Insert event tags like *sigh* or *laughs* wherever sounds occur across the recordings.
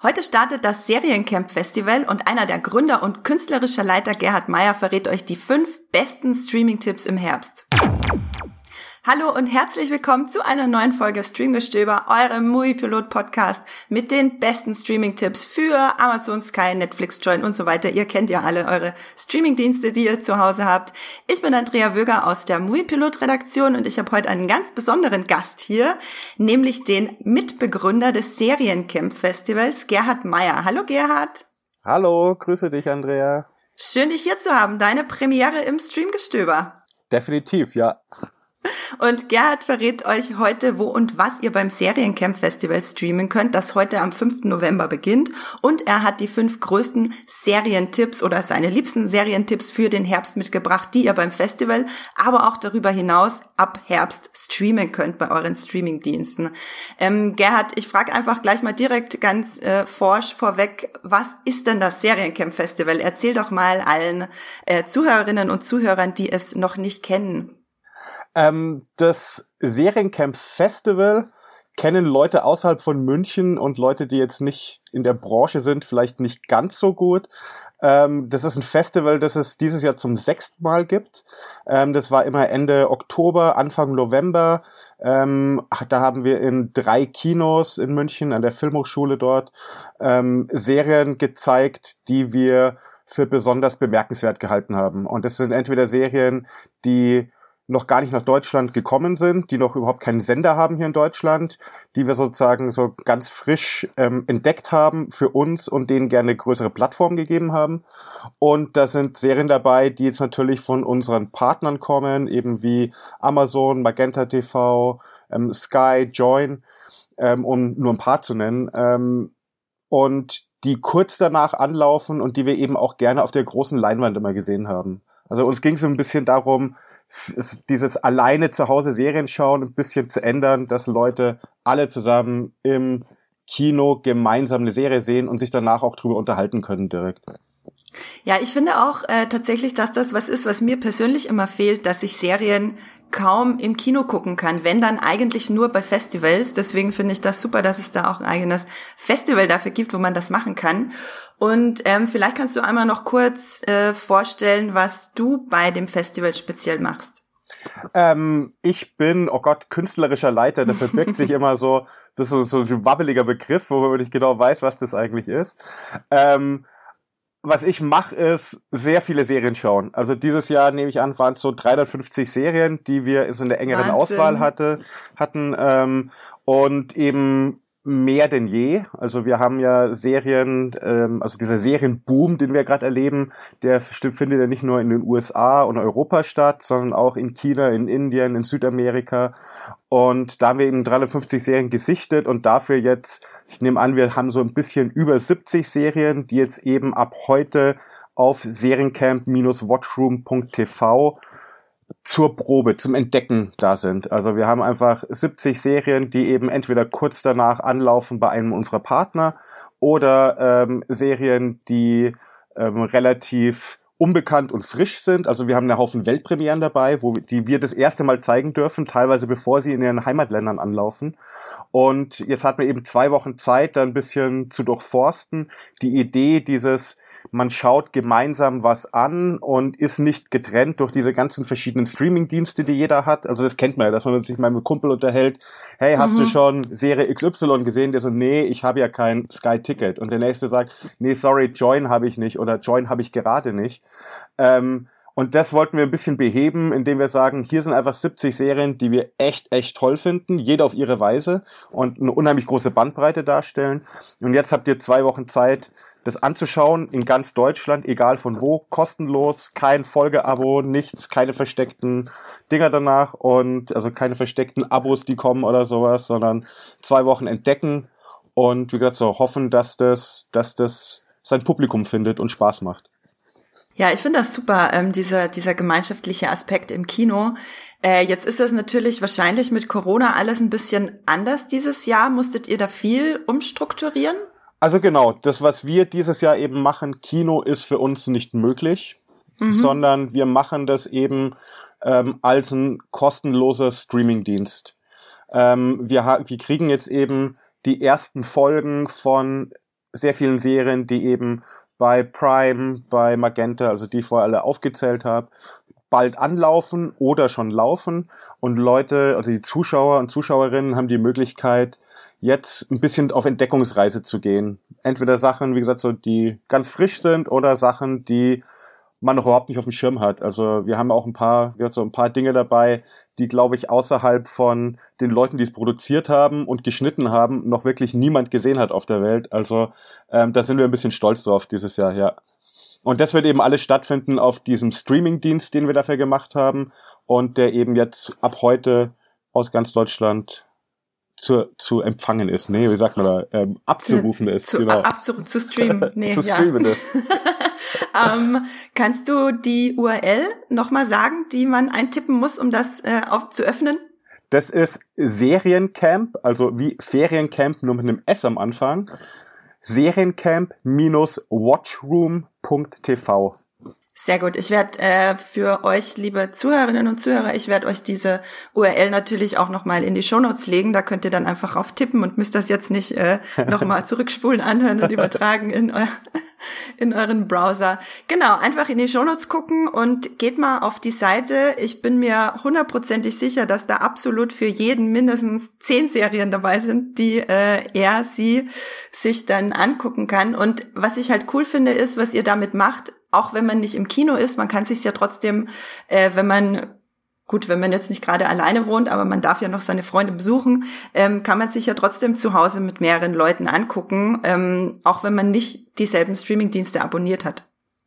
Heute startet das Seriencamp Festival und einer der Gründer und künstlerischer Leiter Gerhard Meyer verrät euch die fünf besten Streaming-Tipps im Herbst. Hallo und herzlich willkommen zu einer neuen Folge Streamgestöber, eurem Movie Pilot Podcast mit den besten Streaming-Tipps für Amazon, Sky, Netflix, Join und so weiter. Ihr kennt ja alle eure Streaming-Dienste, die ihr zu Hause habt. Ich bin Andrea Wöger aus der Movie Pilot Redaktion und ich habe heute einen ganz besonderen Gast hier, nämlich den Mitbegründer des Seriencamp Festivals, Gerhard Meyer. Hallo Gerhard. Hallo, grüße dich Andrea. Schön dich hier zu haben. Deine Premiere im Streamgestöber. Definitiv, ja. Und Gerhard verrät euch heute, wo und was ihr beim Seriencamp Festival streamen könnt, das heute am 5. November beginnt. Und er hat die fünf größten Serientipps oder seine liebsten Serientipps für den Herbst mitgebracht, die ihr beim Festival, aber auch darüber hinaus ab Herbst streamen könnt bei euren Streamingdiensten. Ähm, Gerhard, ich frage einfach gleich mal direkt ganz äh, forsch vorweg, was ist denn das Seriencamp Festival? Erzähl doch mal allen äh, Zuhörerinnen und Zuhörern, die es noch nicht kennen. Ähm, das Seriencamp Festival kennen Leute außerhalb von München und Leute, die jetzt nicht in der Branche sind, vielleicht nicht ganz so gut. Ähm, das ist ein Festival, das es dieses Jahr zum sechsten Mal gibt. Ähm, das war immer Ende Oktober, Anfang November. Ähm, da haben wir in drei Kinos in München an der Filmhochschule dort ähm, Serien gezeigt, die wir für besonders bemerkenswert gehalten haben. Und das sind entweder Serien, die noch gar nicht nach Deutschland gekommen sind, die noch überhaupt keinen Sender haben hier in Deutschland, die wir sozusagen so ganz frisch ähm, entdeckt haben für uns und denen gerne größere Plattformen gegeben haben. Und da sind Serien dabei, die jetzt natürlich von unseren Partnern kommen, eben wie Amazon, Magenta TV, ähm, Sky, Join, ähm, um nur ein paar zu nennen. Ähm, und die kurz danach anlaufen und die wir eben auch gerne auf der großen Leinwand immer gesehen haben. Also uns ging es ein bisschen darum, dieses alleine zu Hause Serien schauen ein bisschen zu ändern, dass Leute alle zusammen im Kino gemeinsam eine Serie sehen und sich danach auch drüber unterhalten können direkt. Ja, ich finde auch äh, tatsächlich, dass das was ist, was mir persönlich immer fehlt, dass ich Serien kaum im Kino gucken kann, wenn dann eigentlich nur bei Festivals. Deswegen finde ich das super, dass es da auch ein eigenes Festival dafür gibt, wo man das machen kann. Und ähm, vielleicht kannst du einmal noch kurz äh, vorstellen, was du bei dem Festival speziell machst. Ähm, ich bin, oh Gott, künstlerischer Leiter. Da verbirgt sich *laughs* immer so, das ist so, so ein wabbeliger Begriff, wo man nicht genau weiß, was das eigentlich ist. Ähm, was ich mache, ist sehr viele Serien schauen. Also dieses Jahr nehme ich an, waren es so 350 Serien, die wir in so einer engeren Wahnsinn. Auswahl hatte, hatten ähm, und eben mehr denn je. Also wir haben ja Serien, ähm, also dieser Serienboom, den wir gerade erleben, der findet ja nicht nur in den USA und Europa statt, sondern auch in China, in Indien, in Südamerika. Und da haben wir eben 350 Serien gesichtet und dafür jetzt, ich nehme an, wir haben so ein bisschen über 70 Serien, die jetzt eben ab heute auf seriencamp-watchroom.tv zur Probe, zum Entdecken da sind. Also wir haben einfach 70 Serien, die eben entweder kurz danach anlaufen bei einem unserer Partner oder ähm, Serien, die ähm, relativ unbekannt und frisch sind. Also wir haben einen Haufen Weltpremieren dabei, wo die wir das erste Mal zeigen dürfen, teilweise bevor sie in ihren Heimatländern anlaufen. Und jetzt hat man eben zwei Wochen Zeit, da ein bisschen zu durchforsten. Die Idee dieses man schaut gemeinsam was an und ist nicht getrennt durch diese ganzen verschiedenen Streaming-Dienste, die jeder hat. Also das kennt man ja, dass man sich mal mit Kumpel unterhält. Hey, hast mhm. du schon Serie XY gesehen? Der so, nee, ich habe ja kein Sky-Ticket. Und der nächste sagt, nee, sorry, Join habe ich nicht oder Join habe ich gerade nicht. Ähm, und das wollten wir ein bisschen beheben, indem wir sagen, hier sind einfach 70 Serien, die wir echt, echt toll finden, jeder auf ihre Weise und eine unheimlich große Bandbreite darstellen. Und jetzt habt ihr zwei Wochen Zeit, das anzuschauen in ganz Deutschland, egal von wo, kostenlos, kein Folgeabo, nichts, keine versteckten Dinger danach und also keine versteckten Abos, die kommen oder sowas, sondern zwei Wochen entdecken und wie gesagt so hoffen, dass das, dass das sein Publikum findet und Spaß macht. Ja, ich finde das super, ähm, dieser, dieser gemeinschaftliche Aspekt im Kino. Äh, jetzt ist das natürlich wahrscheinlich mit Corona alles ein bisschen anders dieses Jahr. Musstet ihr da viel umstrukturieren? Also genau, das, was wir dieses Jahr eben machen, Kino ist für uns nicht möglich, mhm. sondern wir machen das eben ähm, als ein kostenloser Streamingdienst. Ähm, wir, wir kriegen jetzt eben die ersten Folgen von sehr vielen Serien, die eben bei Prime, bei Magenta, also die ich vorher alle aufgezählt habe, bald anlaufen oder schon laufen und Leute, also die Zuschauer und Zuschauerinnen haben die Möglichkeit, jetzt ein bisschen auf Entdeckungsreise zu gehen. Entweder Sachen, wie gesagt, so die ganz frisch sind oder Sachen, die man noch überhaupt nicht auf dem Schirm hat. Also wir haben auch ein paar, wir haben so ein paar Dinge dabei, die, glaube ich, außerhalb von den Leuten, die es produziert haben und geschnitten haben, noch wirklich niemand gesehen hat auf der Welt. Also ähm, da sind wir ein bisschen stolz drauf dieses Jahr, ja. Und das wird eben alles stattfinden auf diesem Streaming-Dienst, den wir dafür gemacht haben und der eben jetzt ab heute aus ganz Deutschland zu, zu empfangen ist. Nee, wie sagt man da? Ähm, abzurufen zu, ist. Zu, genau. Abzu, zu streamen. *laughs* Nee, zu streamen ja. ist. *laughs* ähm, kannst du die URL nochmal sagen, die man eintippen muss, um das äh, auf, zu öffnen? Das ist Seriencamp, also wie Feriencamp nur mit einem S am Anfang. Seriencamp-watchroom.tv. Sehr gut. Ich werde äh, für euch, liebe Zuhörerinnen und Zuhörer, ich werde euch diese URL natürlich auch nochmal in die Shownotes legen. Da könnt ihr dann einfach auf tippen und müsst das jetzt nicht äh, *laughs* nochmal zurückspulen, anhören und übertragen in, eu *laughs* in euren Browser. Genau, einfach in die Shownotes gucken und geht mal auf die Seite. Ich bin mir hundertprozentig sicher, dass da absolut für jeden mindestens zehn Serien dabei sind, die äh, er, sie sich dann angucken kann. Und was ich halt cool finde, ist, was ihr damit macht, auch wenn man nicht im Kino ist, man kann sich ja trotzdem, äh, wenn man gut, wenn man jetzt nicht gerade alleine wohnt, aber man darf ja noch seine Freunde besuchen, ähm, kann man sich ja trotzdem zu Hause mit mehreren Leuten angucken, ähm, auch wenn man nicht dieselben Streamingdienste abonniert hat.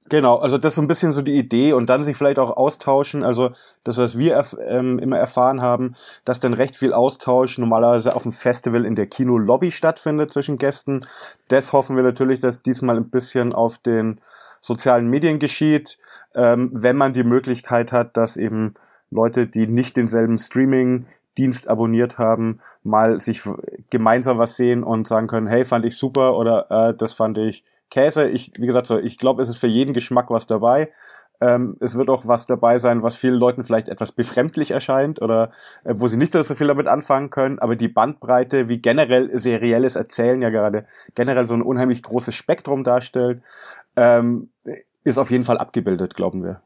Genau, also das ist so ein bisschen so die Idee und dann sich vielleicht auch austauschen. Also das, was wir erf ähm, immer erfahren haben, dass dann recht viel Austausch normalerweise auf dem Festival in der Kino-Lobby stattfindet zwischen Gästen. Das hoffen wir natürlich, dass diesmal ein bisschen auf den sozialen Medien geschieht, ähm, wenn man die Möglichkeit hat, dass eben Leute, die nicht denselben Streaming-Dienst abonniert haben, mal sich gemeinsam was sehen und sagen können, hey, fand ich super oder äh, das fand ich Käse. Ich, wie gesagt, so, ich glaube, es ist für jeden Geschmack was dabei. Ähm, es wird auch was dabei sein, was vielen Leuten vielleicht etwas befremdlich erscheint oder äh, wo sie nicht so viel damit anfangen können. Aber die Bandbreite, wie generell serielles Erzählen ja gerade generell so ein unheimlich großes Spektrum darstellt, ähm, ist auf jeden Fall abgebildet, glauben wir.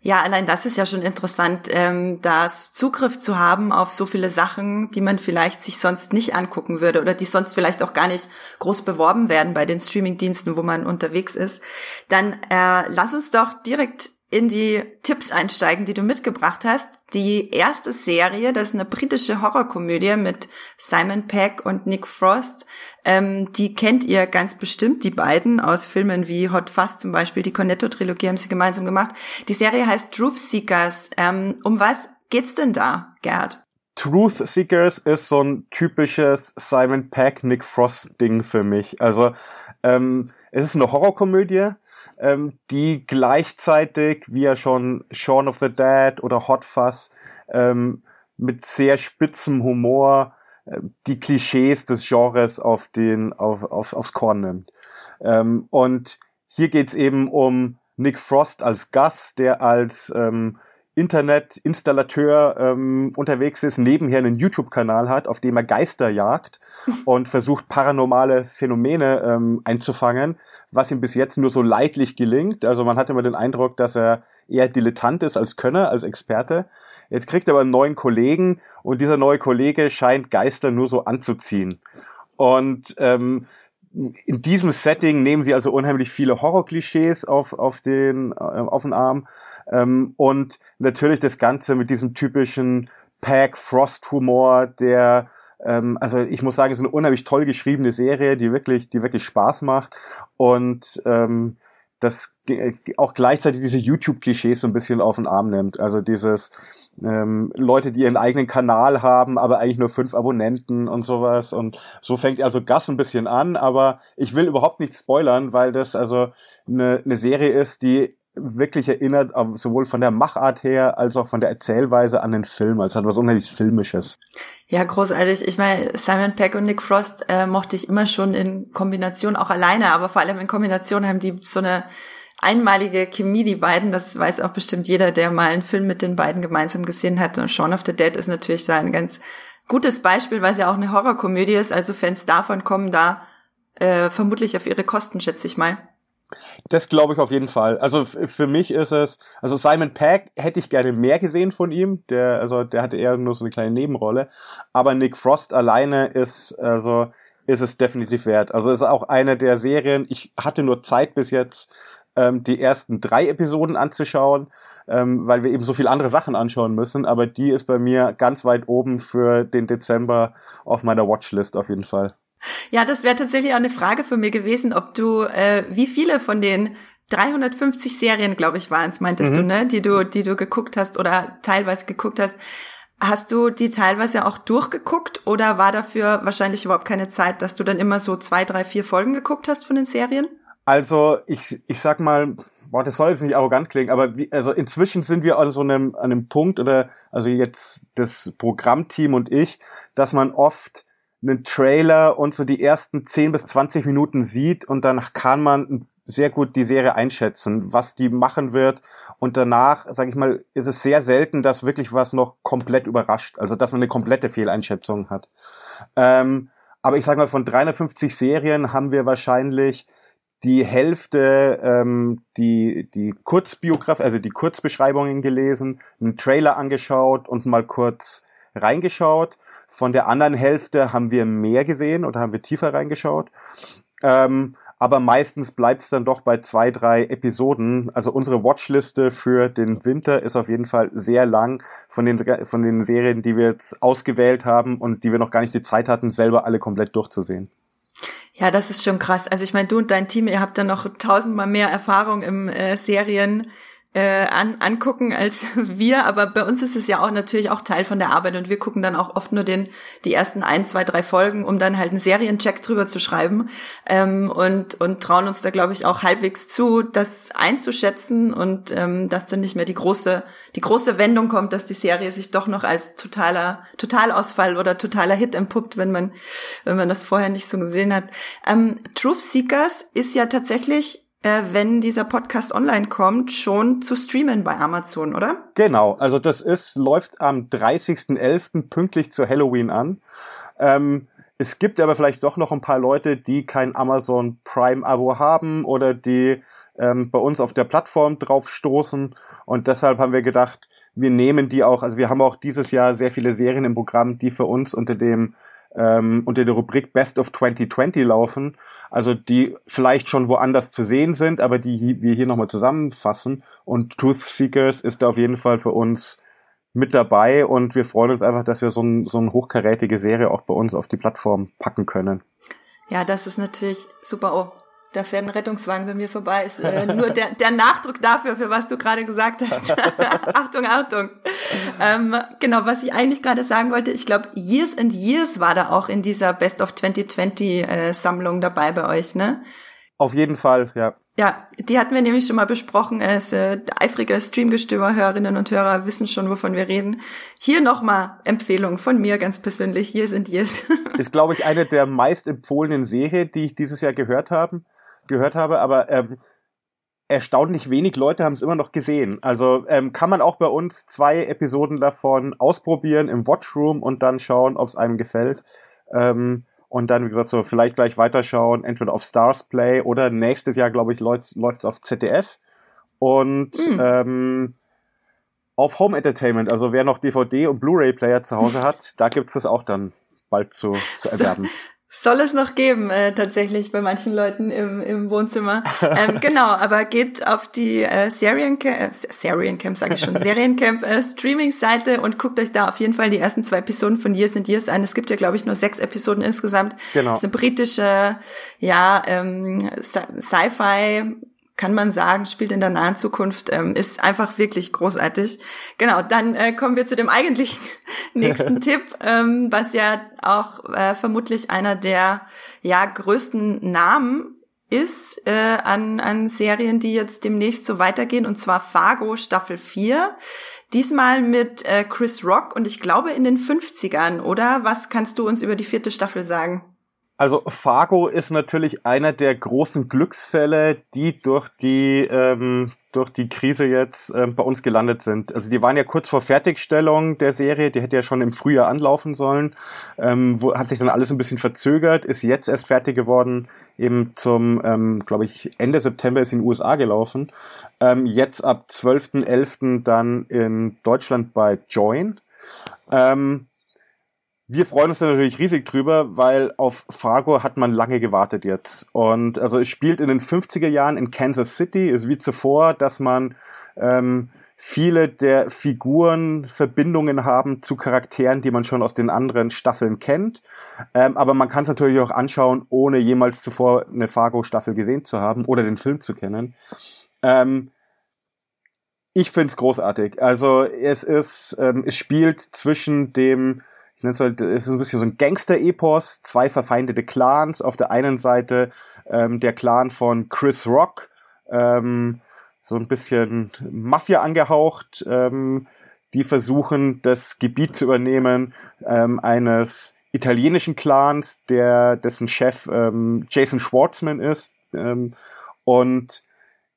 Ja, allein das ist ja schon interessant, ähm, da Zugriff zu haben auf so viele Sachen, die man vielleicht sich sonst nicht angucken würde oder die sonst vielleicht auch gar nicht groß beworben werden bei den Streamingdiensten, wo man unterwegs ist. Dann äh, lass uns doch direkt in die Tipps einsteigen, die du mitgebracht hast. Die erste Serie, das ist eine britische Horrorkomödie mit Simon Peck und Nick Frost. Ähm, die kennt ihr ganz bestimmt, die beiden, aus Filmen wie Hot Fuzz zum Beispiel. Die Cornetto-Trilogie haben sie gemeinsam gemacht. Die Serie heißt Truth Seekers. Ähm, um was geht's denn da, Gerd? Truth Seekers ist so ein typisches Simon Peck, Nick Frost Ding für mich. Also ähm, es ist eine Horrorkomödie ähm, die gleichzeitig, wie ja schon Shaun of the Dead oder Hot Fuzz, ähm, mit sehr spitzem Humor äh, die Klischees des Genres auf den, auf, aufs, aufs Korn nimmt. Ähm, und hier geht's eben um Nick Frost als Gus, der als ähm, Internetinstallateur ähm, unterwegs ist, nebenher einen YouTube-Kanal hat, auf dem er Geister jagt *laughs* und versucht, paranormale Phänomene ähm, einzufangen, was ihm bis jetzt nur so leidlich gelingt. Also man hat immer den Eindruck, dass er eher Dilettant ist als Könner, als Experte. Jetzt kriegt er aber einen neuen Kollegen und dieser neue Kollege scheint Geister nur so anzuziehen. Und ähm, in diesem Setting nehmen sie also unheimlich viele Horror-Klischees auf, auf, den, äh, auf den Arm ähm, und natürlich das Ganze mit diesem typischen Pack-Frost-Humor, der ähm, also ich muss sagen, es ist eine unheimlich toll geschriebene Serie, die wirklich, die wirklich Spaß macht und ähm, das auch gleichzeitig diese YouTube-Klischees so ein bisschen auf den Arm nimmt. Also dieses ähm, Leute, die ihren eigenen Kanal haben, aber eigentlich nur fünf Abonnenten und sowas. Und so fängt also Gas ein bisschen an, aber ich will überhaupt nicht spoilern, weil das also eine, eine Serie ist, die wirklich erinnert, sowohl von der Machart her als auch von der Erzählweise an den Film. Also es hat was unheimlich Filmisches. Ja, großartig. Ich meine, Simon Peck und Nick Frost äh, mochte ich immer schon in Kombination, auch alleine, aber vor allem in Kombination haben die so eine einmalige Chemie, die beiden. Das weiß auch bestimmt jeder, der mal einen Film mit den beiden gemeinsam gesehen hat. Und Shaun of the Dead ist natürlich da ein ganz gutes Beispiel, weil es ja auch eine Horrorkomödie ist. Also Fans davon kommen da äh, vermutlich auf ihre Kosten, schätze ich mal. Das glaube ich auf jeden Fall. Also für mich ist es, also Simon Pegg hätte ich gerne mehr gesehen von ihm. Der, also der hatte eher nur so eine kleine Nebenrolle. Aber Nick Frost alleine ist, also ist es definitiv wert. Also ist auch eine der Serien. Ich hatte nur Zeit bis jetzt, ähm, die ersten drei Episoden anzuschauen, ähm, weil wir eben so viele andere Sachen anschauen müssen. Aber die ist bei mir ganz weit oben für den Dezember auf meiner Watchlist auf jeden Fall. Ja, das wäre tatsächlich auch eine Frage für mir gewesen, ob du, äh, wie viele von den 350 Serien, glaube ich, waren es, meintest mhm. du, ne, die du, die du geguckt hast oder teilweise geguckt hast. Hast du die teilweise auch durchgeguckt oder war dafür wahrscheinlich überhaupt keine Zeit, dass du dann immer so zwei, drei, vier Folgen geguckt hast von den Serien? Also ich, ich sag mal, boah, das soll jetzt nicht arrogant klingen, aber wie, also inzwischen sind wir an so einem, an einem Punkt oder also jetzt das Programmteam und ich, dass man oft einen Trailer und so die ersten 10 bis 20 Minuten sieht und dann kann man sehr gut die Serie einschätzen, was die machen wird. Und danach, sage ich mal, ist es sehr selten, dass wirklich was noch komplett überrascht. Also dass man eine komplette Fehleinschätzung hat. Ähm, aber ich sage mal, von 350 Serien haben wir wahrscheinlich die Hälfte ähm, die die Kurzbiografie, also die Kurzbeschreibungen gelesen, einen Trailer angeschaut und mal kurz reingeschaut. Von der anderen Hälfte haben wir mehr gesehen oder haben wir tiefer reingeschaut. Ähm, aber meistens bleibt es dann doch bei zwei, drei Episoden. Also unsere Watchliste für den Winter ist auf jeden Fall sehr lang von den, von den Serien, die wir jetzt ausgewählt haben und die wir noch gar nicht die Zeit hatten, selber alle komplett durchzusehen. Ja, das ist schon krass. Also ich meine, du und dein Team, ihr habt da noch tausendmal mehr Erfahrung im äh, Serien äh, an, angucken als *laughs* wir, aber bei uns ist es ja auch natürlich auch Teil von der Arbeit und wir gucken dann auch oft nur den die ersten ein, zwei, drei Folgen, um dann halt einen Seriencheck drüber zu schreiben ähm, und und trauen uns da glaube ich auch halbwegs zu, das einzuschätzen und ähm, dass dann nicht mehr die große die große Wendung kommt, dass die Serie sich doch noch als totaler Totalausfall oder totaler Hit empuppt, wenn man wenn man das vorher nicht so gesehen hat. Ähm, Truth Seekers ist ja tatsächlich äh, wenn dieser Podcast online kommt, schon zu streamen bei Amazon, oder? Genau, also das ist, läuft am 30.11. pünktlich zu Halloween an. Ähm, es gibt aber vielleicht doch noch ein paar Leute, die kein Amazon Prime-Abo haben oder die ähm, bei uns auf der Plattform drauf stoßen. Und deshalb haben wir gedacht, wir nehmen die auch, also wir haben auch dieses Jahr sehr viele Serien im Programm, die für uns unter dem ähm, unter der Rubrik Best of 2020 laufen, also die vielleicht schon woanders zu sehen sind, aber die wir hier nochmal zusammenfassen. Und Truth Seekers ist da auf jeden Fall für uns mit dabei und wir freuen uns einfach, dass wir so, ein, so eine hochkarätige Serie auch bei uns auf die Plattform packen können. Ja, das ist natürlich super. Da fährt ein Rettungswagen bei mir vorbei. Ist äh, *laughs* nur der, der Nachdruck dafür, für was du gerade gesagt hast. *laughs* Achtung, Achtung. Ähm, genau, was ich eigentlich gerade sagen wollte, ich glaube, Years and Years war da auch in dieser Best of 2020 äh, Sammlung dabei bei euch, ne? Auf jeden Fall, ja. Ja, die hatten wir nämlich schon mal besprochen. Es, äh, eifrige Streamgestöber-Hörerinnen und Hörer wissen schon, wovon wir reden. Hier nochmal Empfehlung von mir ganz persönlich. Years and Years. *laughs* Ist, glaube ich, eine der meist empfohlenen Serien, die ich dieses Jahr gehört haben gehört habe, aber ähm, erstaunlich wenig Leute haben es immer noch gesehen. Also ähm, kann man auch bei uns zwei Episoden davon ausprobieren im Watchroom und dann schauen, ob es einem gefällt. Ähm, und dann, wie gesagt, so vielleicht gleich weiterschauen, entweder auf Stars Play oder nächstes Jahr, glaube ich, läuft es auf ZDF. Und mhm. ähm, auf Home Entertainment, also wer noch DVD und Blu-ray-Player zu Hause hat, da gibt es das auch dann bald zu, zu *laughs* erwerben. Soll es noch geben, äh, tatsächlich bei manchen Leuten im, im Wohnzimmer. Ähm, *laughs* genau, aber geht auf die äh, Seriencamp, äh, Seriencamp sage ich schon, *laughs* Seriencamp äh, Streaming-Seite und guckt euch da auf jeden Fall die ersten zwei Episoden von Years and Years an. Es gibt ja, glaube ich, nur sechs Episoden insgesamt. Genau. Das ist eine britische, ja, ähm, Sci-Fi kann man sagen, spielt in der nahen Zukunft, ähm, ist einfach wirklich großartig. Genau, dann äh, kommen wir zu dem eigentlichen *laughs* nächsten *laughs* Tipp, ähm, was ja auch äh, vermutlich einer der ja größten Namen ist äh, an, an Serien, die jetzt demnächst so weitergehen, und zwar Fargo Staffel 4. Diesmal mit äh, Chris Rock und ich glaube in den 50ern, oder? Was kannst du uns über die vierte Staffel sagen? Also Fargo ist natürlich einer der großen Glücksfälle, die durch die ähm, durch die Krise jetzt ähm, bei uns gelandet sind. Also die waren ja kurz vor Fertigstellung der Serie, die hätte ja schon im Frühjahr anlaufen sollen, ähm, wo, hat sich dann alles ein bisschen verzögert, ist jetzt erst fertig geworden, eben zum, ähm, glaube ich, Ende September ist in den USA gelaufen. Ähm, jetzt ab 12.11. dann in Deutschland bei Join. Ähm, wir freuen uns natürlich riesig drüber, weil auf Fargo hat man lange gewartet jetzt. Und also es spielt in den 50er Jahren in Kansas City, ist wie zuvor, dass man ähm, viele der Figuren Verbindungen haben zu Charakteren, die man schon aus den anderen Staffeln kennt. Ähm, aber man kann es natürlich auch anschauen, ohne jemals zuvor eine Fargo-Staffel gesehen zu haben oder den Film zu kennen. Ähm, ich finde es großartig. Also es ist, ähm, es spielt zwischen dem ich nenne es halt, es ist ein bisschen so ein Gangster-Epos, zwei verfeindete Clans. Auf der einen Seite ähm, der Clan von Chris Rock, ähm, so ein bisschen Mafia angehaucht, ähm, die versuchen, das Gebiet zu übernehmen ähm, eines italienischen Clans, der dessen Chef ähm, Jason Schwartzman ist ähm, und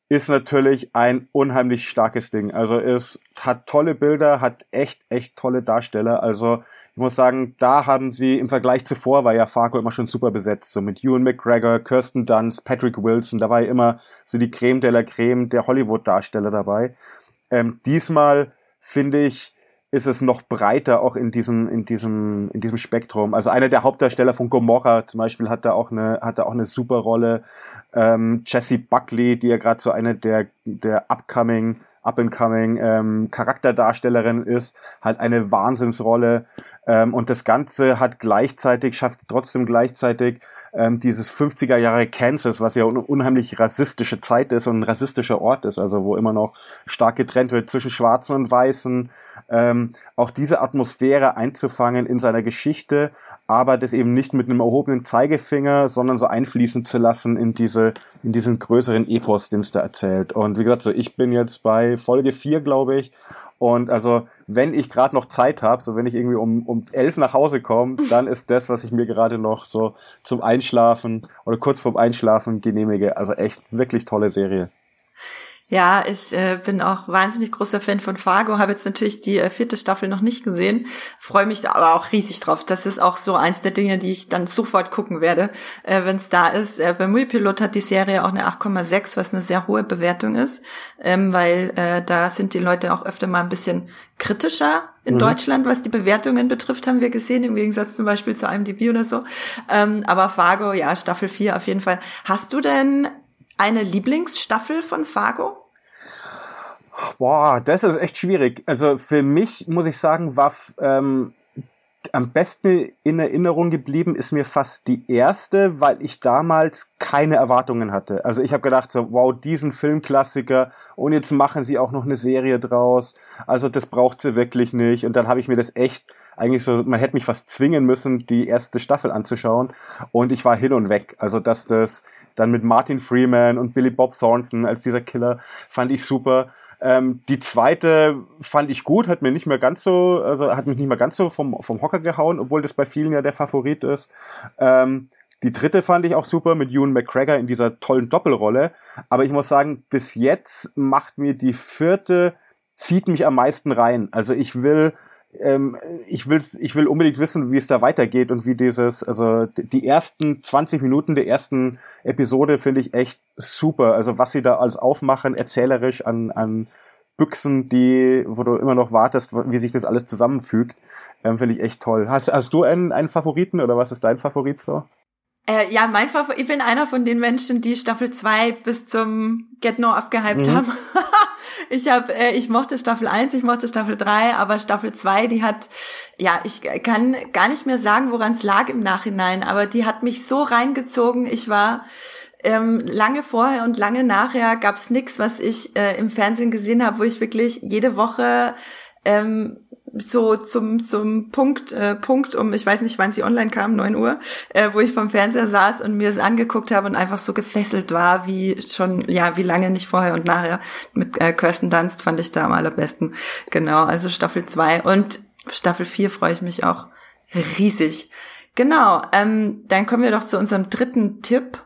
ist natürlich ein unheimlich starkes Ding. Also es hat tolle Bilder, hat echt echt tolle Darsteller. Also ich muss sagen, da haben sie im Vergleich zuvor war ja Fargo immer schon super besetzt, so mit Ewan McGregor, Kirsten Dunst, Patrick Wilson, da war ja immer so die Creme de la Creme der Hollywood-Darsteller dabei. Ähm, diesmal finde ich, ist es noch breiter auch in diesem in diesem in diesem Spektrum. Also einer der Hauptdarsteller von Gomorra zum Beispiel hat da auch eine hat da auch eine super Rolle. Ähm, Jesse Buckley, die ja gerade so eine der der upcoming up-and-coming ähm, Charakterdarstellerin ist, halt eine Wahnsinnsrolle. Ähm, und das Ganze hat gleichzeitig, schafft trotzdem gleichzeitig ähm, dieses 50er Jahre Kansas, was ja eine unheimlich rassistische Zeit ist und ein rassistischer Ort ist, also wo immer noch stark getrennt wird zwischen Schwarzen und Weißen, ähm, auch diese Atmosphäre einzufangen in seiner Geschichte, aber das eben nicht mit einem erhobenen Zeigefinger, sondern so einfließen zu lassen in diese, in diesen größeren Epos, den es da erzählt. Und wie gesagt, so ich bin jetzt bei Folge 4, glaube ich, und also, wenn ich gerade noch Zeit habe, so wenn ich irgendwie um, um elf nach Hause komme, *laughs* dann ist das, was ich mir gerade noch so zum Einschlafen oder kurz vorm Einschlafen genehmige. Also echt wirklich tolle Serie. Ja, ich äh, bin auch wahnsinnig großer Fan von Fargo, habe jetzt natürlich die äh, vierte Staffel noch nicht gesehen, freue mich aber auch riesig drauf. Das ist auch so eins der Dinge, die ich dann sofort gucken werde, äh, wenn es da ist. Äh, bei Muipilot hat die Serie auch eine 8,6, was eine sehr hohe Bewertung ist, ähm, weil äh, da sind die Leute auch öfter mal ein bisschen kritischer in mhm. Deutschland, was die Bewertungen betrifft, haben wir gesehen, im Gegensatz zum Beispiel zu einem Debüt oder so. Ähm, aber Fargo, ja, Staffel 4 auf jeden Fall. Hast du denn eine Lieblingsstaffel von Fargo? Boah, das ist echt schwierig. Also für mich muss ich sagen, war ähm, am besten in Erinnerung geblieben ist mir fast die erste, weil ich damals keine Erwartungen hatte. Also ich habe gedacht so, wow, diesen Filmklassiker und jetzt machen sie auch noch eine Serie draus. Also das braucht sie wirklich nicht. Und dann habe ich mir das echt eigentlich so, man hätte mich fast zwingen müssen, die erste Staffel anzuschauen. Und ich war hin und weg. Also dass das dann mit Martin Freeman und Billy Bob Thornton als dieser Killer fand ich super. Ähm, die zweite fand ich gut, hat mir nicht mehr ganz so, also hat mich nicht mehr ganz so vom, vom Hocker gehauen, obwohl das bei vielen ja der Favorit ist. Ähm, die dritte fand ich auch super mit Ewan McGregor in dieser tollen Doppelrolle. Aber ich muss sagen, bis jetzt macht mir die vierte, zieht mich am meisten rein. Also ich will, ähm, ich will, ich will unbedingt wissen, wie es da weitergeht und wie dieses, also die ersten 20 Minuten der ersten Episode finde ich echt super. Also was sie da als aufmachen, erzählerisch an, an Büchsen, die, wo du immer noch wartest, wie sich das alles zusammenfügt, ähm, finde ich echt toll. Hast, hast du einen, einen Favoriten oder was ist dein Favorit so? Äh, ja, mein Favorit, ich bin einer von den Menschen, die Staffel 2 bis zum Get No abgehypt mhm. haben. Ich habe, äh, ich mochte Staffel 1, ich mochte Staffel 3, aber Staffel 2, die hat, ja, ich kann gar nicht mehr sagen, woran es lag im Nachhinein, aber die hat mich so reingezogen. Ich war ähm, lange vorher und lange nachher gab's nix, was ich äh, im Fernsehen gesehen habe, wo ich wirklich jede Woche ähm, so zum zum Punkt äh, Punkt um ich weiß nicht wann sie online kam 9 Uhr äh, wo ich vom Fernseher saß und mir es angeguckt habe und einfach so gefesselt war wie schon ja wie lange nicht vorher und nachher mit äh, Kirsten Dunst fand ich da am allerbesten genau also Staffel 2 und Staffel 4 freue ich mich auch riesig Genau, ähm, dann kommen wir doch zu unserem dritten Tipp.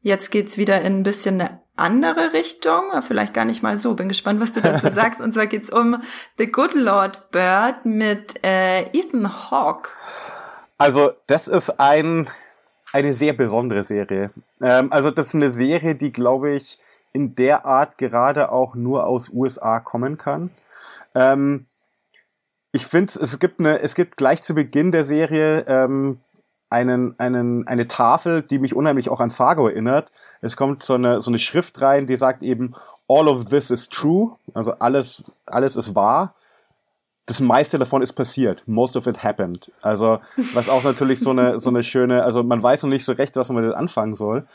Jetzt geht's wieder in ein bisschen eine andere Richtung, vielleicht gar nicht mal so. Bin gespannt, was du dazu *laughs* sagst. Und zwar geht's um The Good Lord Bird mit äh, Ethan Hawke. Also das ist ein eine sehr besondere Serie. Ähm, also das ist eine Serie, die glaube ich in der Art gerade auch nur aus USA kommen kann. Ähm, ich finde, es gibt eine, es gibt gleich zu Beginn der Serie ähm, einen, einen, eine Tafel, die mich unheimlich auch an Fargo erinnert. Es kommt so eine, so eine Schrift rein, die sagt eben, all of this is true, also alles, alles ist wahr. Das meiste davon ist passiert. Most of it happened. Also, was auch natürlich so eine, *laughs* so eine schöne, also man weiß noch nicht so recht, was man damit anfangen soll.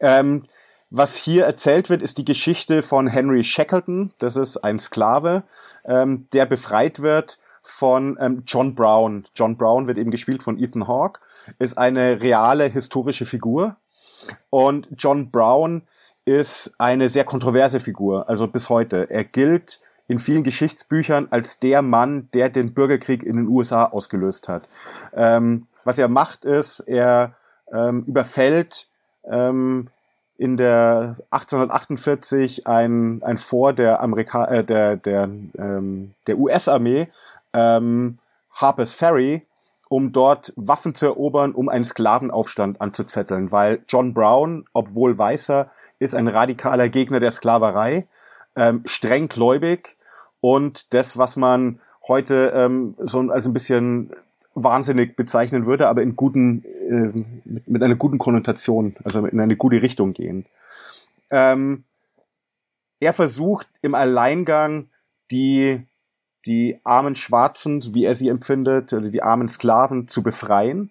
Ähm, was hier erzählt wird, ist die Geschichte von Henry Shackleton. Das ist ein Sklave, ähm, der befreit wird von ähm, John Brown. John Brown wird eben gespielt von Ethan Hawke, ist eine reale historische Figur. Und John Brown ist eine sehr kontroverse Figur, also bis heute. Er gilt in vielen Geschichtsbüchern als der Mann, der den Bürgerkrieg in den USA ausgelöst hat. Ähm, was er macht, ist, er ähm, überfällt ähm, in der 1848 ein, ein Fort der Amerika äh, der der ähm, der US-Armee ähm, Harper's Ferry, um dort Waffen zu erobern, um einen Sklavenaufstand anzuzetteln, weil John Brown, obwohl Weißer, ist ein radikaler Gegner der Sklaverei, ähm, streng gläubig und das, was man heute ähm, so als ein bisschen wahnsinnig bezeichnen würde, aber in guten, äh, mit, einer guten Konnotation, also in eine gute Richtung gehen. Ähm, er versucht im Alleingang die die armen Schwarzen, wie er sie empfindet, oder die armen Sklaven zu befreien.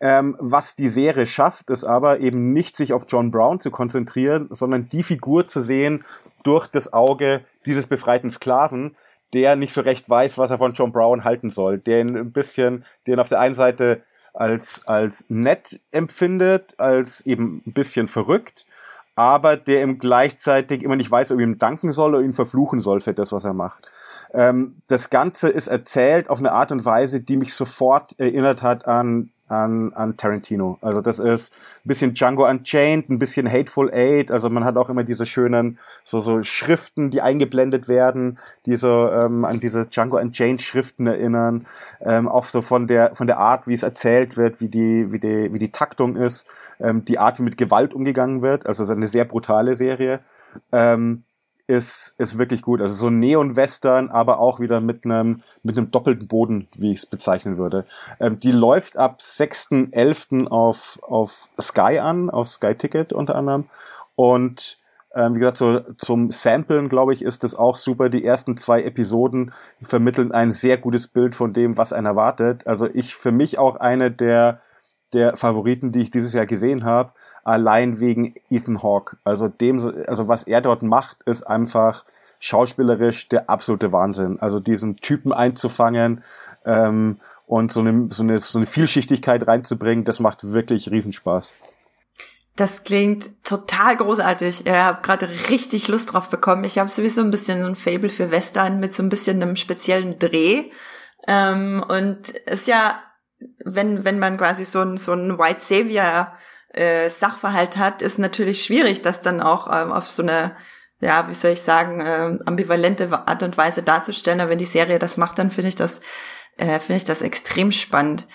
Ähm, was die Serie schafft, ist aber eben nicht sich auf John Brown zu konzentrieren, sondern die Figur zu sehen durch das Auge dieses befreiten Sklaven, der nicht so recht weiß, was er von John Brown halten soll, den ein bisschen, den auf der einen Seite als, als nett empfindet, als eben ein bisschen verrückt, aber der ihm gleichzeitig immer nicht weiß, ob ihm danken soll oder ihn verfluchen soll für das, was er macht. Ähm, das Ganze ist erzählt auf eine Art und Weise, die mich sofort erinnert hat an an, an Tarantino. Also das ist ein bisschen Django Unchained, ein bisschen Hateful Eight. Also man hat auch immer diese schönen so so Schriften, die eingeblendet werden, die so ähm, an diese Django Unchained Schriften erinnern. Ähm, auch so von der von der Art, wie es erzählt wird, wie die wie die wie die Taktung ist, ähm, die Art, wie mit Gewalt umgegangen wird. Also es ist eine sehr brutale Serie. Ähm, ist, ist wirklich gut. Also so Neon-Western, aber auch wieder mit einem, mit einem doppelten Boden, wie ich es bezeichnen würde. Ähm, die läuft ab 6.11. auf, auf Sky an, auf Sky Ticket unter anderem. Und ähm, wie gesagt, so zum Samplen, glaube ich, ist es auch super. Die ersten zwei Episoden vermitteln ein sehr gutes Bild von dem, was einen erwartet. Also ich für mich auch eine der, der Favoriten, die ich dieses Jahr gesehen habe allein wegen Ethan Hawke. Also dem, also was er dort macht, ist einfach schauspielerisch der absolute Wahnsinn. Also diesen Typen einzufangen ähm, und so eine, so, eine, so eine Vielschichtigkeit reinzubringen, das macht wirklich Riesenspaß. Das klingt total großartig. Ich habe gerade richtig Lust drauf bekommen. Ich habe sowieso ein bisschen so ein Fable für Western mit so ein bisschen einem speziellen Dreh. Ähm, und ist ja, wenn, wenn man quasi so ein, so White Savior äh, Sachverhalt hat, ist natürlich schwierig, das dann auch ähm, auf so eine, ja, wie soll ich sagen, äh, ambivalente Art und Weise darzustellen. Aber wenn die Serie das macht, dann finde ich das, äh, finde ich das extrem spannend.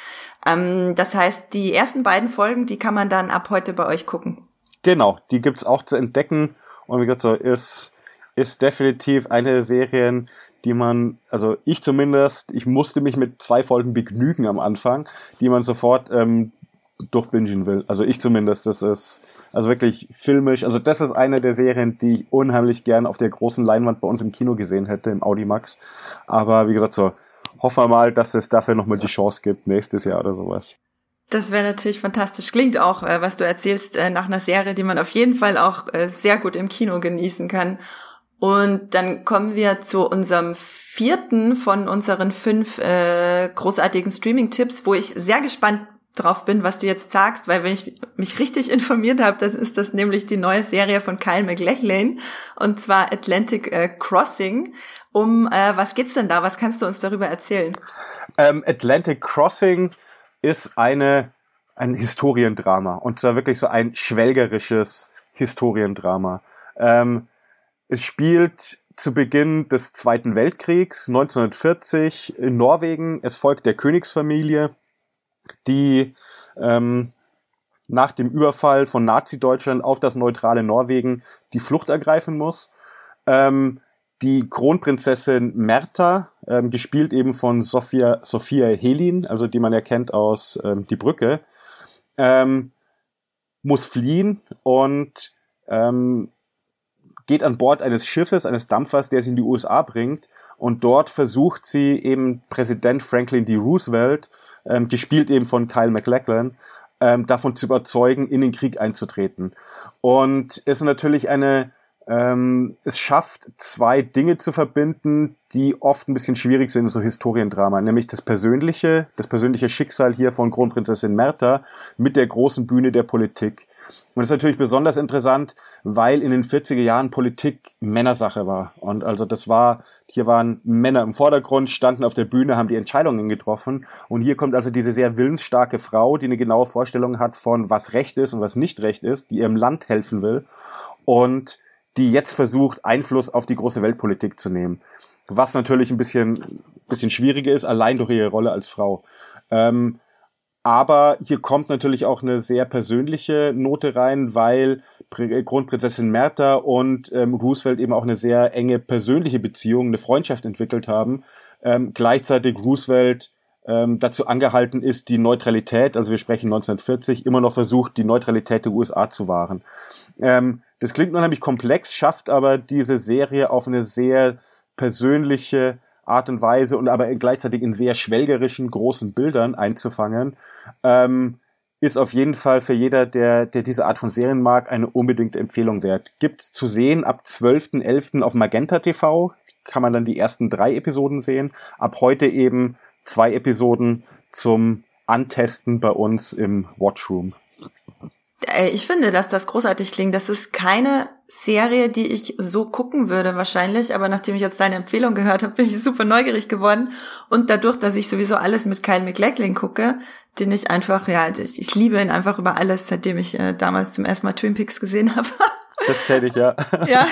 Ähm, das heißt, die ersten beiden Folgen, die kann man dann ab heute bei euch gucken. Genau, die gibt's auch zu entdecken. Und wie gesagt, so ist, ist definitiv eine der Serien, die man, also ich zumindest, ich musste mich mit zwei Folgen begnügen am Anfang, die man sofort ähm, durchbingen will. Also ich zumindest. Das ist also wirklich filmisch. Also das ist eine der Serien, die ich unheimlich gern auf der großen Leinwand bei uns im Kino gesehen hätte, im Audimax. Aber wie gesagt, so hoffen wir mal, dass es dafür nochmal die Chance gibt, nächstes Jahr oder sowas. Das wäre natürlich fantastisch. Klingt auch, äh, was du erzählst, äh, nach einer Serie, die man auf jeden Fall auch äh, sehr gut im Kino genießen kann. Und dann kommen wir zu unserem vierten von unseren fünf äh, großartigen Streaming-Tipps, wo ich sehr gespannt drauf bin, was du jetzt sagst, weil wenn ich mich richtig informiert habe, dann ist das nämlich die neue Serie von Kyle McLachlan und zwar Atlantic äh, Crossing. Um äh, was geht's denn da? Was kannst du uns darüber erzählen? Ähm, Atlantic Crossing ist eine ein Historiendrama. Und zwar wirklich so ein schwelgerisches Historiendrama. Ähm, es spielt zu Beginn des Zweiten Weltkriegs 1940 in Norwegen. Es folgt der Königsfamilie, die ähm, nach dem Überfall von Nazi-Deutschland auf das neutrale Norwegen die Flucht ergreifen muss. Ähm, die Kronprinzessin Merta, ähm, gespielt eben von Sophia, Sophia Helin, also die man ja kennt aus ähm, Die Brücke, ähm, muss fliehen und ähm, geht an Bord eines Schiffes, eines Dampfers, der sie in die USA bringt. Und dort versucht sie eben Präsident Franklin D. Roosevelt, ähm, gespielt eben von Kyle MacLachlan, ähm, davon zu überzeugen, in den Krieg einzutreten. Und ist natürlich eine, ähm, es schafft zwei Dinge zu verbinden, die oft ein bisschen schwierig sind in so Historiendrama, nämlich das persönliche, das persönliche Schicksal hier von Kronprinzessin Mertha mit der großen Bühne der Politik. Und das ist natürlich besonders interessant, weil in den 40er Jahren Politik Männersache war. Und also das war, hier waren Männer im Vordergrund, standen auf der Bühne, haben die Entscheidungen getroffen. Und hier kommt also diese sehr willensstarke Frau, die eine genaue Vorstellung hat von, was Recht ist und was nicht Recht ist, die ihrem Land helfen will. Und die jetzt versucht, Einfluss auf die große Weltpolitik zu nehmen. Was natürlich ein bisschen, bisschen schwieriger ist, allein durch ihre Rolle als Frau. Ähm, aber hier kommt natürlich auch eine sehr persönliche Note rein, weil Kronprinzessin Märtha und ähm, Roosevelt eben auch eine sehr enge persönliche Beziehung, eine Freundschaft entwickelt haben. Ähm, gleichzeitig Roosevelt ähm, dazu angehalten ist, die Neutralität, also wir sprechen 1940, immer noch versucht, die Neutralität der USA zu wahren. Ähm, das klingt unheimlich komplex, schafft aber diese Serie auf eine sehr persönliche Art und Weise und aber gleichzeitig in sehr schwelgerischen, großen Bildern einzufangen, ähm, ist auf jeden Fall für jeder, der, der diese Art von Serien mag, eine unbedingte Empfehlung wert. Gibt's zu sehen ab 12.11. auf Magenta TV, kann man dann die ersten drei Episoden sehen. Ab heute eben zwei Episoden zum Antesten bei uns im Watchroom. Äh, ich finde, dass das großartig klingt. Das ist keine Serie, die ich so gucken würde wahrscheinlich, aber nachdem ich jetzt deine Empfehlung gehört habe, bin ich super neugierig geworden. Und dadurch, dass ich sowieso alles mit Kyle McLachlan gucke, den ich einfach, ja, ich, ich liebe ihn einfach über alles, seitdem ich äh, damals zum ersten Mal Twin Peaks gesehen habe. *laughs* Das hätte ich, ja. *laughs* ja.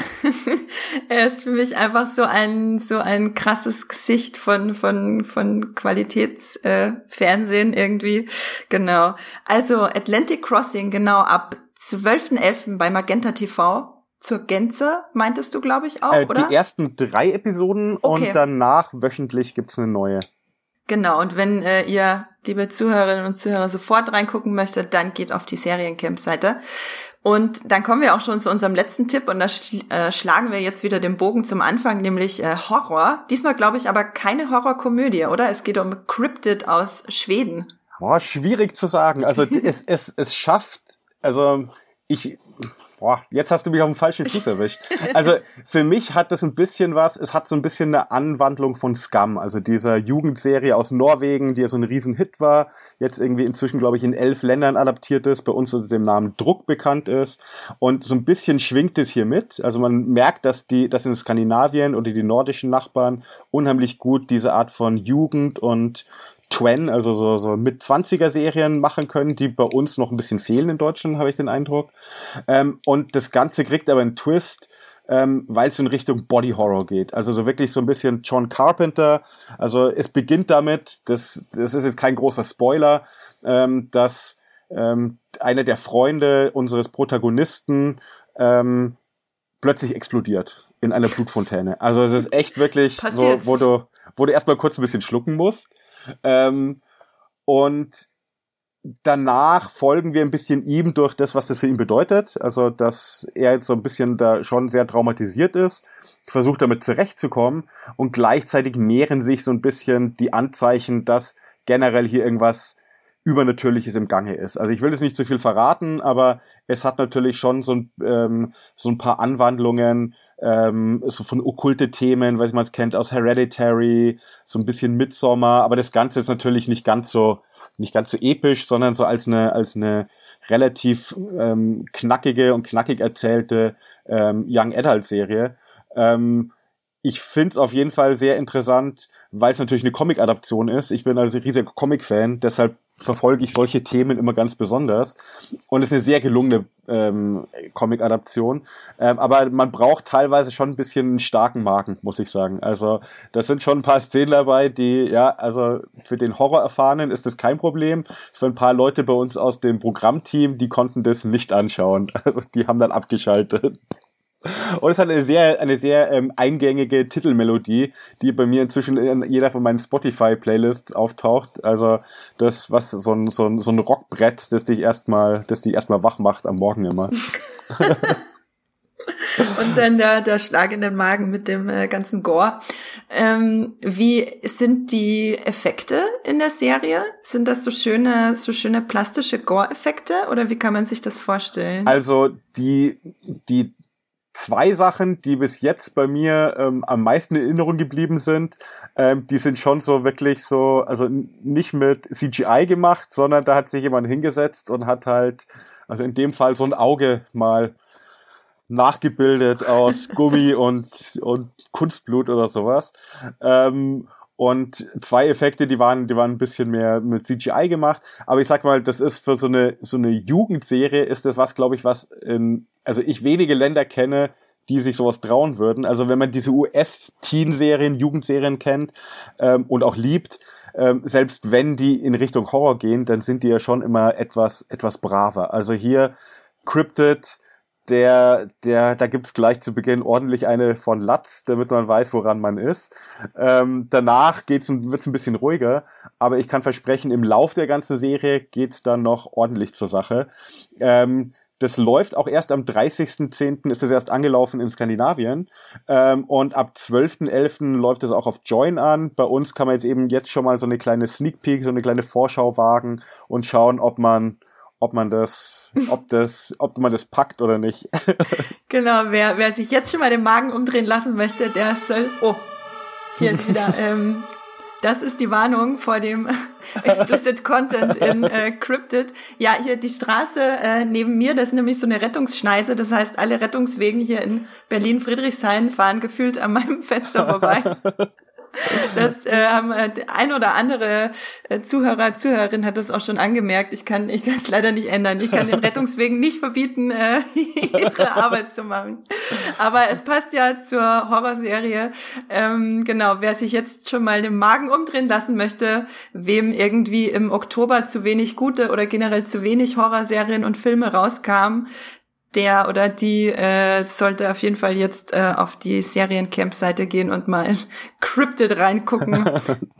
er ist für mich einfach so ein, so ein krasses Gesicht von, von, von Qualitätsfernsehen äh, irgendwie. Genau. Also Atlantic Crossing, genau, ab 12.11. bei Magenta TV. Zur Gänze, meintest du, glaube ich, auch, äh, oder? Die ersten drei Episoden okay. und danach wöchentlich gibt's eine neue. Genau, und wenn äh, ihr, liebe Zuhörerinnen und Zuhörer, sofort reingucken möchtet, dann geht auf die Seriencamp-Seite. Und dann kommen wir auch schon zu unserem letzten Tipp und da schl äh, schlagen wir jetzt wieder den Bogen zum Anfang, nämlich äh, Horror. Diesmal glaube ich aber keine Horrorkomödie, oder? Es geht um Cryptid aus Schweden. Boah, schwierig zu sagen. Also *laughs* es, es, es schafft, also ich, Boah, jetzt hast du mich auf dem falschen Fuß erwischt. Also für mich hat das ein bisschen was, es hat so ein bisschen eine Anwandlung von Scum, also dieser Jugendserie aus Norwegen, die ja so ein Riesenhit war, jetzt irgendwie inzwischen, glaube ich, in elf Ländern adaptiert ist, bei uns unter dem Namen Druck bekannt ist. Und so ein bisschen schwingt es hier mit. Also man merkt, dass die, dass in Skandinavien oder die nordischen Nachbarn unheimlich gut diese Art von Jugend und Twen, also so, so mit 20er Serien machen können, die bei uns noch ein bisschen fehlen in Deutschland, habe ich den Eindruck. Ähm, und das Ganze kriegt aber einen Twist, ähm, weil es in Richtung Body Horror geht. Also so wirklich so ein bisschen John Carpenter. Also es beginnt damit, das, das ist jetzt kein großer Spoiler, ähm, dass ähm, einer der Freunde unseres Protagonisten ähm, plötzlich explodiert in einer Blutfontäne. Also es ist echt wirklich Passiert. so, wo du, wo du erstmal kurz ein bisschen schlucken musst. Ähm, und danach folgen wir ein bisschen ihm durch das, was das für ihn bedeutet. Also, dass er jetzt so ein bisschen da schon sehr traumatisiert ist, versucht damit zurechtzukommen und gleichzeitig mehren sich so ein bisschen die Anzeichen, dass generell hier irgendwas Übernatürliches im Gange ist. Also ich will jetzt nicht zu viel verraten, aber es hat natürlich schon so ein, ähm, so ein paar Anwandlungen ähm, so von okkulte Themen, weil man es kennt aus Hereditary, so ein bisschen Midsommar, aber das Ganze ist natürlich nicht ganz so nicht ganz so episch, sondern so als eine als eine relativ ähm, knackige und knackig erzählte ähm, Young Adult Serie. Ähm, ich finde es auf jeden Fall sehr interessant, weil es natürlich eine Comic-Adaption ist. Ich bin also riesiger Comic-Fan, deshalb verfolge ich solche Themen immer ganz besonders. Und es ist eine sehr gelungene ähm, Comic-Adaption. Ähm, aber man braucht teilweise schon ein bisschen einen starken Marken, muss ich sagen. Also das sind schon ein paar Szenen dabei, die, ja, also für den Horror-Erfahrenen ist das kein Problem. Für ein paar Leute bei uns aus dem Programmteam, die konnten das nicht anschauen. *laughs* Also die haben dann abgeschaltet. Und es hat eine sehr, eine sehr ähm, eingängige Titelmelodie, die bei mir inzwischen in jeder von meinen Spotify-Playlists auftaucht. Also das, was so ein, so ein, so ein Rockbrett, das dich erstmal, das dich erstmal wach macht am Morgen immer. *laughs* Und dann der, der Schlag in den Magen mit dem äh, ganzen Gore. Ähm, wie sind die Effekte in der Serie? Sind das so schöne, so schöne plastische Gore-Effekte oder wie kann man sich das vorstellen? Also die, die zwei Sachen, die bis jetzt bei mir ähm, am meisten in Erinnerung geblieben sind. Ähm, die sind schon so wirklich so, also nicht mit CGI gemacht, sondern da hat sich jemand hingesetzt und hat halt, also in dem Fall so ein Auge mal nachgebildet aus Gummi und, und Kunstblut oder sowas. Ähm, und zwei Effekte, die waren, die waren ein bisschen mehr mit CGI gemacht. Aber ich sag mal, das ist für so eine, so eine Jugendserie ist das was, glaube ich, was in, also ich wenige Länder kenne, die sich sowas trauen würden. Also wenn man diese US-Teen-Serien, Jugendserien kennt ähm, und auch liebt, ähm, selbst wenn die in Richtung Horror gehen, dann sind die ja schon immer etwas, etwas braver. Also hier Cryptid, der, der, da gibt's gleich zu Beginn ordentlich eine von Latz, damit man weiß, woran man ist. Ähm, danach geht's, wird's ein bisschen ruhiger, aber ich kann versprechen, im Lauf der ganzen Serie geht's dann noch ordentlich zur Sache. Ähm, das läuft auch erst am 30.10. ist es erst angelaufen in Skandinavien. Ähm, und ab 12.11. läuft es auch auf Join an. Bei uns kann man jetzt eben jetzt schon mal so eine kleine Sneak Peek, so eine kleine Vorschau wagen und schauen, ob man ob man das, ob das, ob man das packt oder nicht. *laughs* genau, wer, wer sich jetzt schon mal den Magen umdrehen lassen möchte, der soll, oh, hier *laughs* wieder, ähm, das ist die Warnung vor dem *laughs* Explicit Content in äh, Cryptid. Ja, hier die Straße äh, neben mir, das ist nämlich so eine Rettungsschneise. Das heißt, alle Rettungswegen hier in Berlin-Friedrichshain fahren gefühlt an meinem Fenster vorbei. Das äh, haben äh, ein oder andere äh, Zuhörer, Zuhörerin hat das auch schon angemerkt. Ich kann, ich kann es leider nicht ändern. Ich kann den *laughs* Rettungswegen nicht verbieten, äh, *laughs* ihre Arbeit zu machen. Aber es passt ja zur Horrorserie. Ähm, genau, wer sich jetzt schon mal den Magen umdrehen lassen möchte, wem irgendwie im Oktober zu wenig gute oder generell zu wenig Horrorserien und Filme rauskamen, der oder die äh, sollte auf jeden Fall jetzt äh, auf die Seriencamp-Seite gehen und mal in Cryptid reingucken.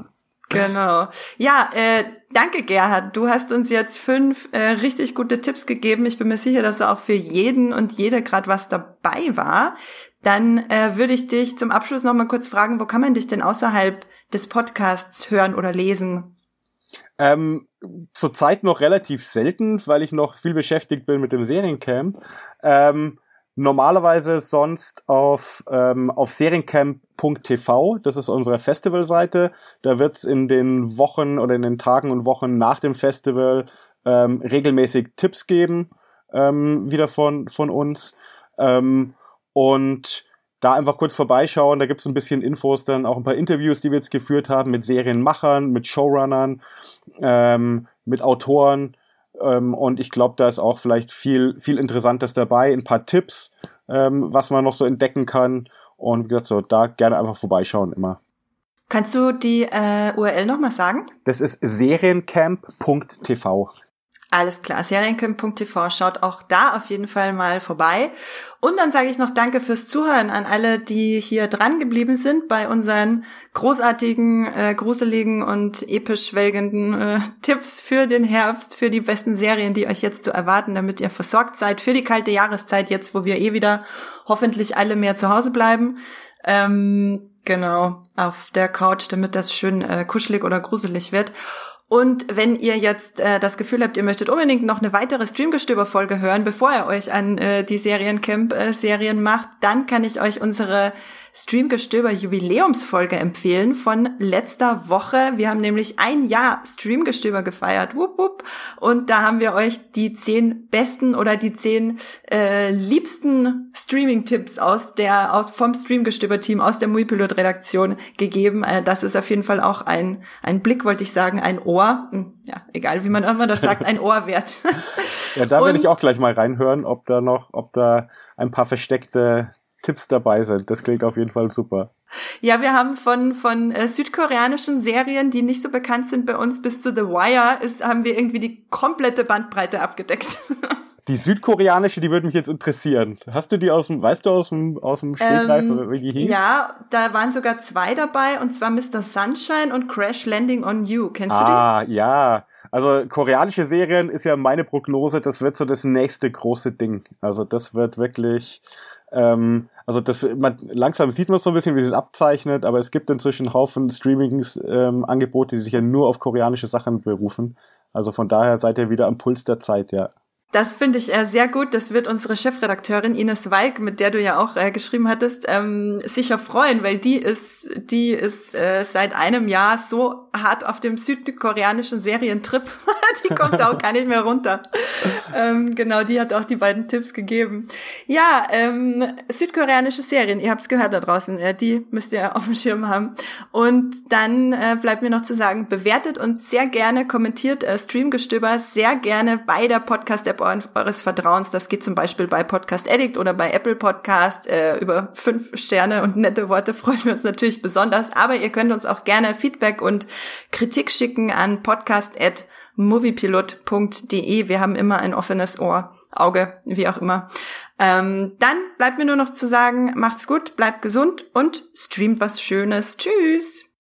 *laughs* genau. Ja, äh, danke Gerhard. Du hast uns jetzt fünf äh, richtig gute Tipps gegeben. Ich bin mir sicher, dass auch für jeden und jede gerade was dabei war. Dann äh, würde ich dich zum Abschluss noch mal kurz fragen, wo kann man dich denn außerhalb des Podcasts hören oder lesen? Ähm, zurzeit noch relativ selten, weil ich noch viel beschäftigt bin mit dem Seriencamp. Ähm, normalerweise sonst auf, ähm, auf seriencamp.tv, das ist unsere Festivalseite. Da wird's in den Wochen oder in den Tagen und Wochen nach dem Festival ähm, regelmäßig Tipps geben, ähm, wieder von, von uns. Ähm, und da einfach kurz vorbeischauen. Da gibt es ein bisschen Infos, dann auch ein paar Interviews, die wir jetzt geführt haben mit Serienmachern, mit Showrunnern, ähm, mit Autoren. Ähm, und ich glaube, da ist auch vielleicht viel, viel Interessantes dabei. Ein paar Tipps, ähm, was man noch so entdecken kann. Und wie gesagt, so, da gerne einfach vorbeischauen immer. Kannst du die äh, URL nochmal sagen? Das ist seriencamp.tv. Alles klar, seriencamp.tv, schaut auch da auf jeden Fall mal vorbei. Und dann sage ich noch Danke fürs Zuhören an alle, die hier dran geblieben sind bei unseren großartigen, äh, gruseligen und episch schwelgenden äh, Tipps für den Herbst, für die besten Serien, die euch jetzt zu erwarten, damit ihr versorgt seid für die kalte Jahreszeit, jetzt wo wir eh wieder hoffentlich alle mehr zu Hause bleiben. Ähm, genau, auf der Couch, damit das schön äh, kuschelig oder gruselig wird. Und wenn ihr jetzt äh, das Gefühl habt, ihr möchtet unbedingt noch eine weitere Streamgestöber-Folge hören, bevor ihr euch an äh, die Seriencamp-Serien macht, dann kann ich euch unsere Streamgestöber-Jubiläumsfolge empfehlen von letzter Woche. Wir haben nämlich ein Jahr Streamgestöber gefeiert. Wupp, wupp. Und da haben wir euch die zehn besten oder die zehn äh, liebsten Streaming-Tipps aus der, aus, vom Streamgestöber-Team, aus der Muipilot-Redaktion gegeben. Äh, das ist auf jeden Fall auch ein, ein Blick, wollte ich sagen, ein Ohr. Hm, ja, egal wie man immer das sagt, ein *laughs* Ohr wert. ja, da werde ich auch gleich mal reinhören, ob da noch, ob da ein paar versteckte Tipps dabei sind. Das klingt auf jeden Fall super. Ja, wir haben von, von äh, südkoreanischen Serien, die nicht so bekannt sind bei uns, bis zu The Wire, ist, haben wir irgendwie die komplette Bandbreite abgedeckt. *laughs* Die südkoreanische, die würde mich jetzt interessieren. Hast du die aus dem, weißt du aus dem, aus dem Stegreif, ähm, wie die hieß? Ja, da waren sogar zwei dabei, und zwar Mr. Sunshine und Crash Landing on You. Kennst du die? Ah, ja. Also koreanische Serien ist ja meine Prognose, das wird so das nächste große Ding. Also das wird wirklich, ähm, also das, man, langsam sieht man so ein bisschen, wie es abzeichnet, aber es gibt inzwischen einen Haufen Streaming-Angebote, ähm, die sich ja nur auf koreanische Sachen berufen. Also von daher seid ihr wieder am Puls der Zeit, ja. Das finde ich äh, sehr gut. Das wird unsere Chefredakteurin Ines Walk, mit der du ja auch äh, geschrieben hattest, ähm, sicher freuen, weil die ist, die ist äh, seit einem Jahr so hart auf dem südkoreanischen Serientrip. *laughs* die kommt auch gar nicht mehr runter. ähm, genau, die hat auch die beiden Tipps gegeben. Ja, ähm, südkoreanische Serien, ihr habt es gehört da draußen, äh, die müsst ihr auf dem Schirm haben. Und dann äh, bleibt mir noch zu sagen, bewertet uns sehr gerne, kommentiert äh, Streamgestöber sehr gerne bei der Podcast-App eures Vertrauens. Das geht zum Beispiel bei Podcast Addict oder bei Apple Podcast. Äh, über fünf Sterne und nette Worte freuen wir uns natürlich besonders. Aber ihr könnt uns auch gerne Feedback und Kritik schicken an podcast.moviepilot.de. Wir haben immer ein offenes Ohr. Auge, wie auch immer. Ähm, dann bleibt mir nur noch zu sagen, macht's gut, bleibt gesund und streamt was Schönes. Tschüss!